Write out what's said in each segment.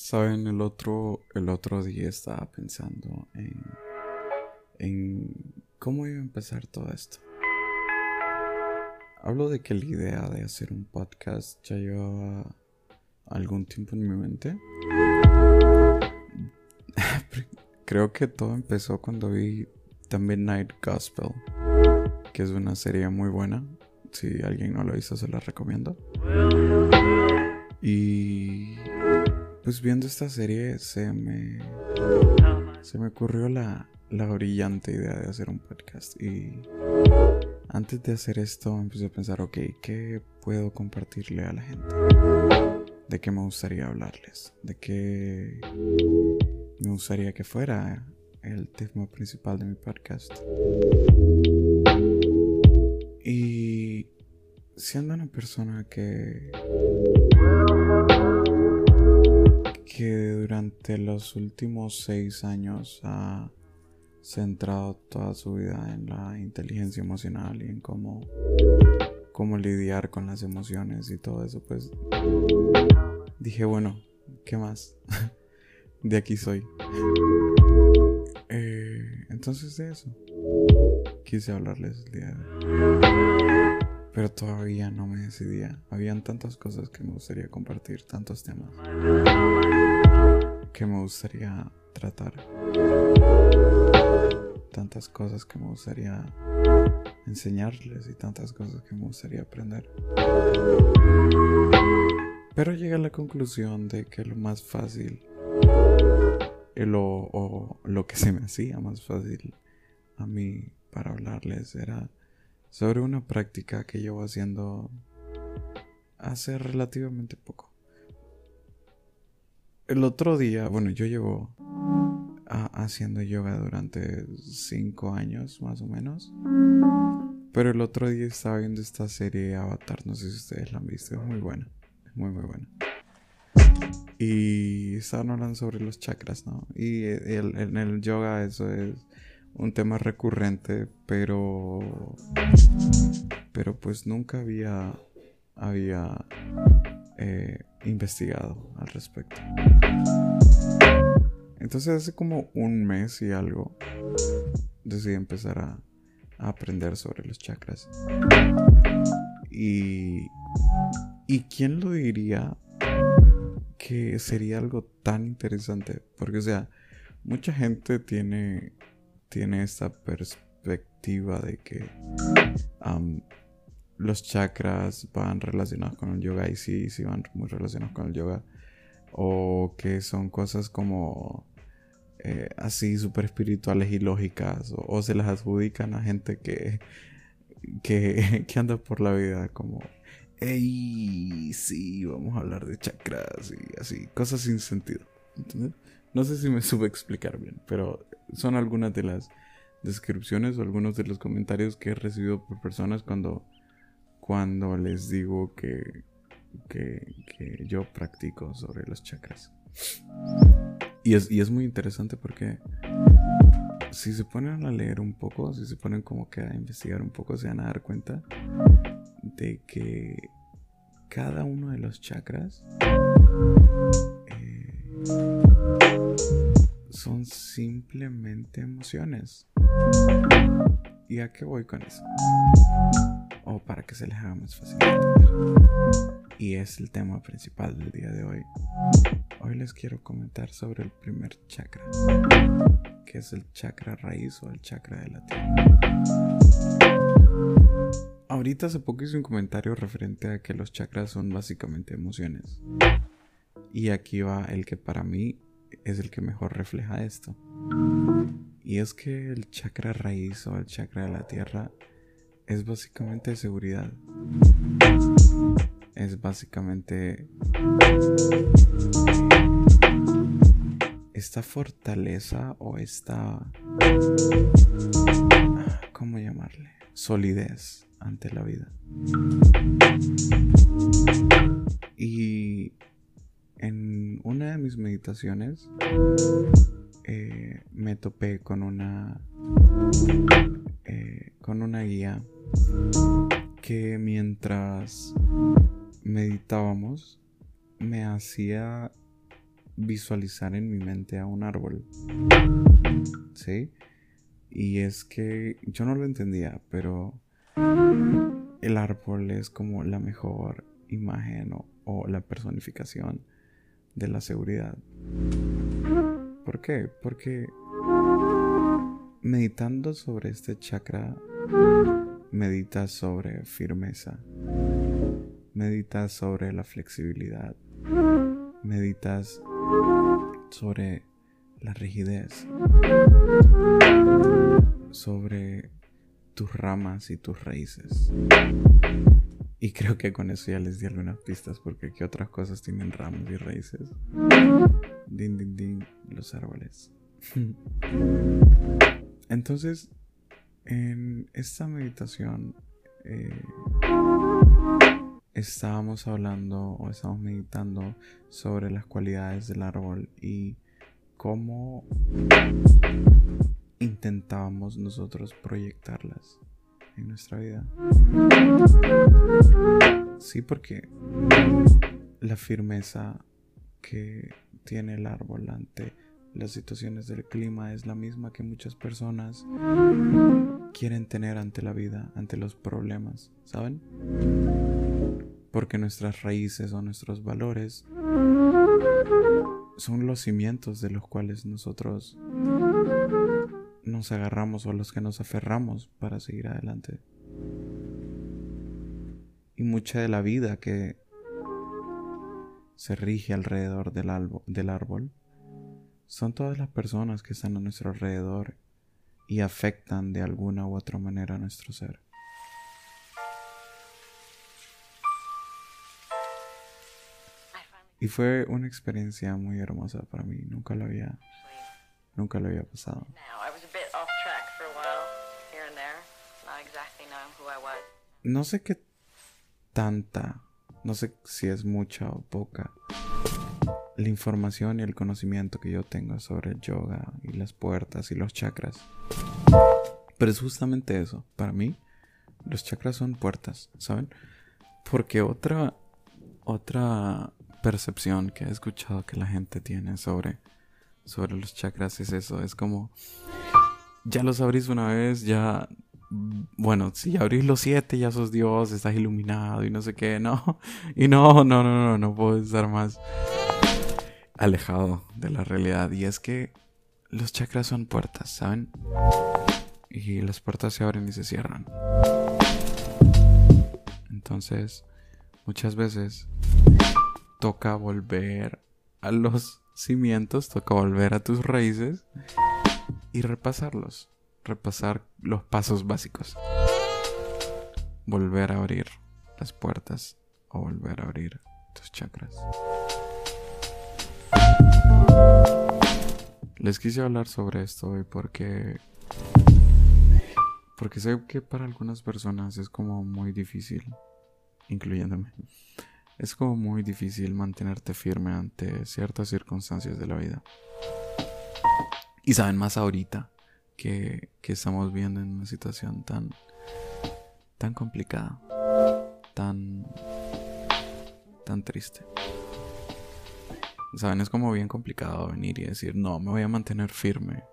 Saben, el otro, el otro día estaba pensando en, en cómo iba a empezar todo esto. Hablo de que la idea de hacer un podcast ya llevaba algún tiempo en mi mente. Creo que todo empezó cuando vi también Night Gospel, que es una serie muy buena. Si alguien no lo hizo, se la recomiendo. Y pues viendo esta serie se me se me ocurrió la, la brillante idea de hacer un podcast y antes de hacer esto empecé a pensar, ok, ¿qué puedo compartirle a la gente? ¿De qué me gustaría hablarles? ¿De qué me gustaría que fuera el tema principal de mi podcast? Y siendo una persona que que durante los últimos seis años ha centrado toda su vida en la inteligencia emocional y en cómo, cómo lidiar con las emociones y todo eso, pues dije, bueno, ¿qué más? de aquí soy. Eh, entonces de eso quise hablarles el día de hoy. Pero todavía no me decidía. Habían tantas cosas que me gustaría compartir, tantos temas que me gustaría tratar. Tantas cosas que me gustaría enseñarles y tantas cosas que me gustaría aprender. Pero llegué a la conclusión de que lo más fácil, lo, o lo que se me hacía más fácil a mí para hablarles era sobre una práctica que llevo haciendo hace relativamente poco. El otro día, bueno, yo llevo haciendo yoga durante cinco años más o menos. Pero el otro día estaba viendo esta serie Avatar, no sé si ustedes la han visto, es muy buena, muy muy buena. Y estaban hablando sobre los chakras, ¿no? Y en el yoga eso es un tema recurrente, pero pero pues nunca había había eh, investigado al respecto. Entonces hace como un mes y algo decidí empezar a, aprender sobre los chakras. Y, ¿Y quién lo diría que sería algo tan interesante? Porque, o sea, mucha gente tiene, tiene esta perspectiva de que los chakras van relacionados con el yoga y sí, sí van muy relacionados con el yoga. O que son cosas como eh, así súper espirituales y lógicas. O, se las adjudican a gente que, que, que anda por la vida como, hey, sí, vamos a hablar de chakras y así, cosas sin sentido. No sé si me sube a explicar bien, pero son algunas de las descripciones o algunos de los comentarios que he recibido por personas cuando cuando les digo que, que, yo practico sobre los chakras. Y es, y es muy interesante porque si se ponen a leer un poco, si se ponen como que a investigar un poco, se van a dar cuenta de que cada uno de los chakras eh, son simplemente emociones. ¿Y a qué voy con eso? o para que se les haga más fácil Y es el tema principal del día de hoy. Hoy les quiero comentar sobre el primer chakra, que es el chakra raíz o el chakra de la tierra. Ahorita hace poco hice un comentario referente a que los chakras son básicamente emociones. Y aquí va el que para mí es el que mejor refleja esto. Y es que el chakra raíz o el chakra de la tierra es básicamente seguridad. Es básicamente esta fortaleza o esta... ¿Cómo llamarle? Solidez ante la vida. Y en una de mis meditaciones eh, me topé con una eh, con una guía que mientras meditábamos me hacía visualizar en mi mente a un árbol. ¿Sí? Y es que yo no lo entendía, pero el árbol es como la mejor imagen o, la personificación de la seguridad. ¿Por qué? Porque meditando sobre este chakra, meditas sobre firmeza, meditas sobre la flexibilidad, meditas sobre la rigidez, sobre tus ramas y tus raíces. Y creo que con eso ya les di algunas pistas porque ¿qué otras cosas tienen ramas y raíces? Din, din, din, los árboles. Entonces, en esta meditación eh, estábamos hablando o estábamos meditando sobre las cualidades del árbol y cómo intentábamos nosotros proyectarlas en nuestra vida. Sí, porque la firmeza que tiene el árbol ante las situaciones del clima es la misma que muchas personas quieren tener ante la vida, ante los problemas, ¿saben? Porque nuestras raíces o nuestros valores son los cimientos de los cuales nosotros nos agarramos o a los que nos aferramos para seguir adelante. Y mucha de la vida que se rige alrededor del, del árbol son todas las personas que están a nuestro alrededor y afectan de alguna u otra manera a nuestro ser. Y fue una experiencia muy hermosa para mí, nunca lo había nunca lo había pasado. No sé qué tanta, no sé si es mucha o poca, la información y el conocimiento que yo tengo sobre el yoga y las puertas y los chakras. Pero es justamente eso. Para mí, los chakras son puertas, ¿saben? Porque otra, otra percepción que he escuchado que la gente tiene sobre, sobre los chakras es eso. Es como, ya los abrís una vez, ya bueno, si abrís los siete ya sos Dios, estás iluminado y no sé qué, no. Y no, no, no, no, no puedo estar más alejado de la realidad. Y es que los chakras son puertas, ¿saben? Y las puertas se abren y se cierran. Entonces, muchas veces toca volver a los cimientos, toca volver a tus raíces y repasarlos repasar los pasos básicos. Volver a abrir las puertas o volver a abrir tus chakras. Les quise hablar sobre esto hoy porque porque sé que para algunas personas es como muy difícil, incluyéndome. Es como muy difícil mantenerte firme ante ciertas circunstancias de la vida. Y saben más ahorita que, estamos viendo en una situación tan, tan complicada, tan, tan triste. Saben, es como bien complicado venir y decir, no, me voy a mantener firme,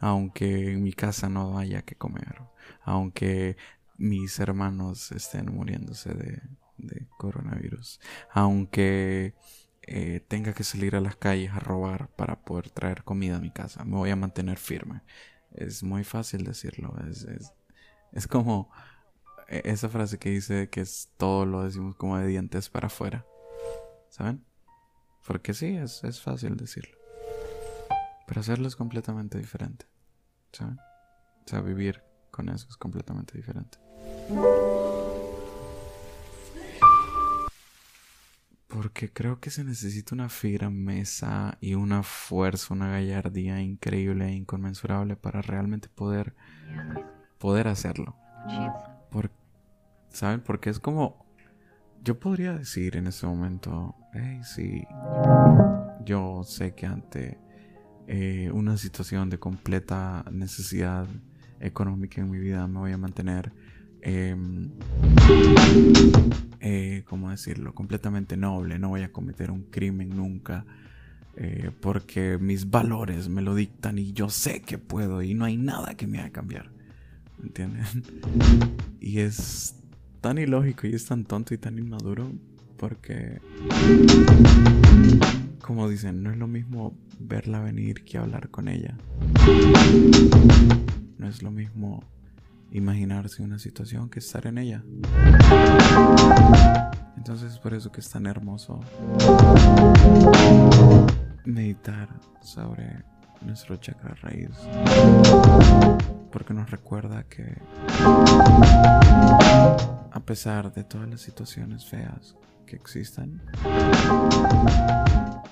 aunque en mi casa no haya que comer, aunque mis hermanos estén muriéndose de, coronavirus, aunque eh, tenga que salir a las calles a robar para poder traer comida a mi casa, me voy a mantener firme es muy fácil decirlo. Es, es, como e, esa frase que dice que es todo lo decimos como de dientes para afuera. ¿Saben? Porque sí, es, es fácil decirlo. Pero hacerlo es completamente diferente. ¿Saben? O sea, vivir con eso es completamente diferente. Porque creo que se necesita una firmeza y una fuerza, una gallardía increíble e inconmensurable para realmente poder, poder hacerlo. ¿Saben? Porque es como, yo podría decir en ese momento, hey, sí, yo sé que ante eh, una situación de completa necesidad económica en mi vida me voy a mantener Em, eh, ¿cómo decirlo? Completamente noble, no voy a cometer un crimen nunca. eh, porque mis valores me lo dictan y yo sé que puedo y no hay nada que me haga cambiar. ¿Me entienden? Y es tan ilógico y es tan tonto y tan inmaduro porque, como dicen, no es lo mismo verla venir que hablar con ella. No es lo mismo imaginarse una situación que estar en ella. Entonces es por eso que es tan hermoso meditar sobre nuestro chakra raíz. Porque nos recuerda que a pesar de todas las situaciones feas que existan,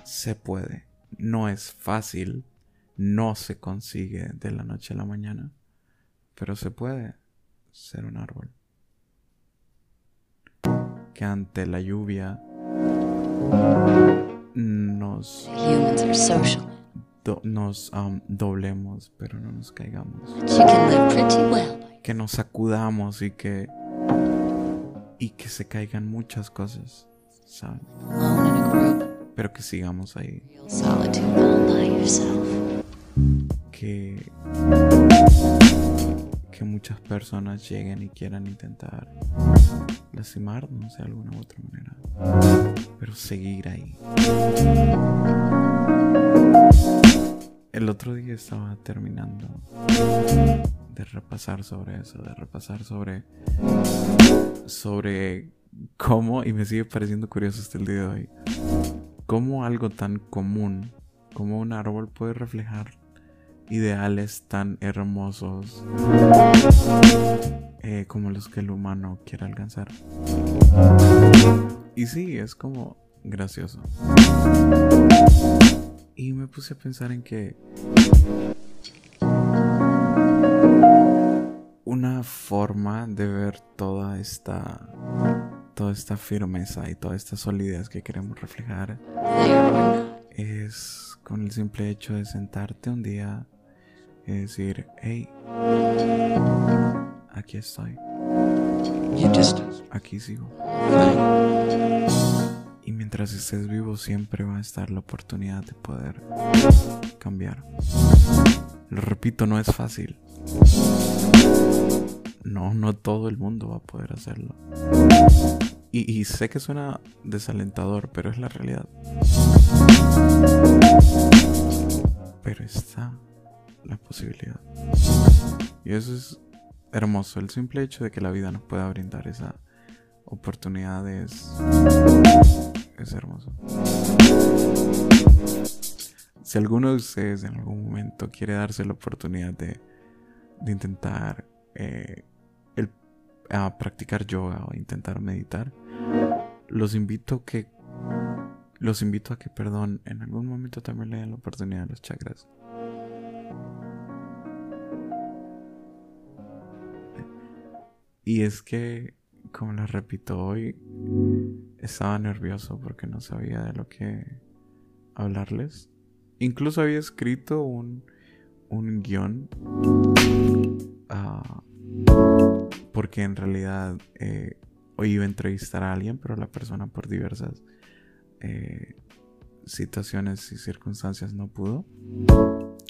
se puede. No es fácil, no se consigue de la noche a la mañana, pero se puede ser un árbol. Que ante la lluvia nos, nos um, doblemos, pero no nos caigamos. Que nos sacudamos y que y que se caigan muchas cosas, ¿saben? Pero que sigamos ahí. Que que muchas personas lleguen y quieran intentar lastimarnos de alguna u otra manera. Pero seguir ahí. El otro día estaba terminando de repasar sobre eso, de repasar sobre sobre cómo y me sigue pareciendo curioso hasta el día de hoy. Cómo algo tan común como un árbol puede reflejar ideales tan hermosos eh, como los que el humano quiere alcanzar. Y sí, es como gracioso. Y me puse a pensar en que una forma de ver toda esta toda esta firmeza y toda esta solidez que queremos reflejar es con el simple hecho de sentarte un día y decir, hey, aquí estoy. Aquí sigo. Y mientras estés vivo siempre va a estar la oportunidad de poder cambiar. Lo repito, no es fácil. No, no todo el mundo va a poder hacerlo. Y, y sé que suena desalentador, pero es la realidad. Pero está la posibilidad. Y eso es hermoso. El simple hecho de que la vida nos pueda brindar esa oportunidad es, es hermoso. Si alguno de ustedes en algún momento quiere darse la oportunidad de, de intentar eh, el, a practicar yoga o intentar meditar, los invito que los invito a que, perdón, en algún momento también le den la oportunidad a los chakras. Y es que, como les repito hoy, estaba nervioso porque no sabía de lo que hablarles. Incluso había escrito un, un guion. Ah, porque en realidad eh, hoy iba a entrevistar a alguien, pero la persona por diversas eh, situaciones y circunstancias no pudo.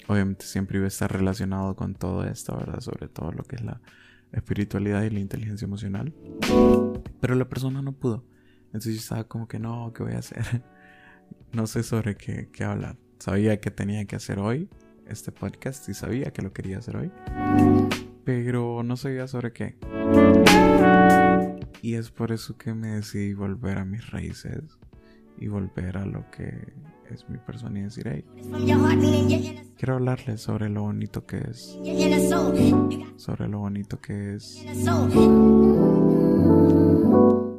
Obviamente siempre iba a estar relacionado con todo esto, ¿verdad? Sobre todo lo que es la espiritualidad y la inteligencia emocional. Pero la persona no pudo. Entonces yo estaba como que no, ¿qué voy a hacer? no sé sobre qué, qué hablar. Sabía que tenía que hacer hoy este podcast y sabía que lo quería hacer hoy. Pero no sabía sobre qué. Y es por eso que me decidí volver a mis raíces y volver a lo que es mi persona y decir, hey, quiero hablarles sobre lo bonito que es, sobre lo bonito que es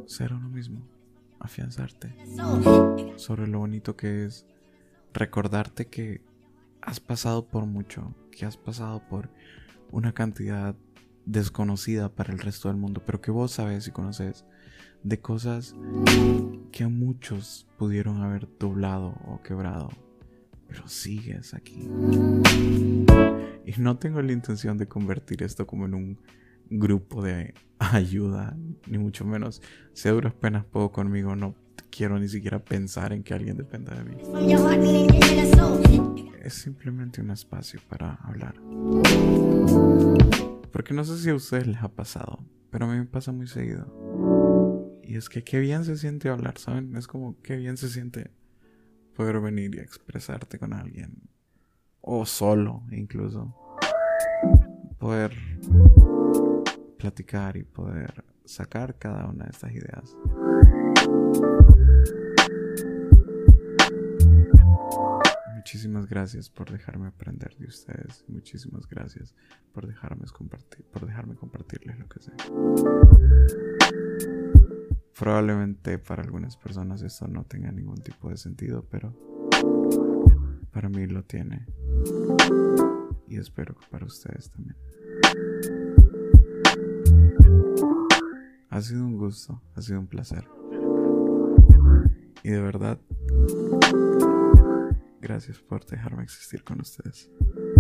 ser uno mismo, afianzarte, sobre lo bonito que es recordarte que has pasado por mucho, que has pasado por una cantidad desconocida para el resto del mundo, pero que vos sabes y conoces de cosas que a muchos pudieron haber doblado o quebrado, pero sigues aquí. Y no tengo la intención de convertir esto como en un grupo de ayuda, ni mucho menos. Si a duras penas puedo conmigo, no quiero ni siquiera pensar en que alguien dependa de mí. Es simplemente un espacio para hablar. Porque no sé si a ustedes les ha pasado, pero a mí me pasa muy seguido. Y es que qué bien se siente hablar, ¿saben? Es como qué bien se siente poder venir y expresarte con alguien. O solo, incluso. Poder platicar y poder sacar cada una de estas ideas. Muchísimas gracias por dejarme aprender de ustedes. Muchísimas gracias por dejarme compartir, por dejarme compartirles lo que sé. Probablemente para algunas personas esto no tenga ningún tipo de sentido, pero para mí lo tiene. Y espero que para ustedes también. Ha sido un gusto, ha sido un placer. Y de verdad, gracias por dejarme existir con ustedes.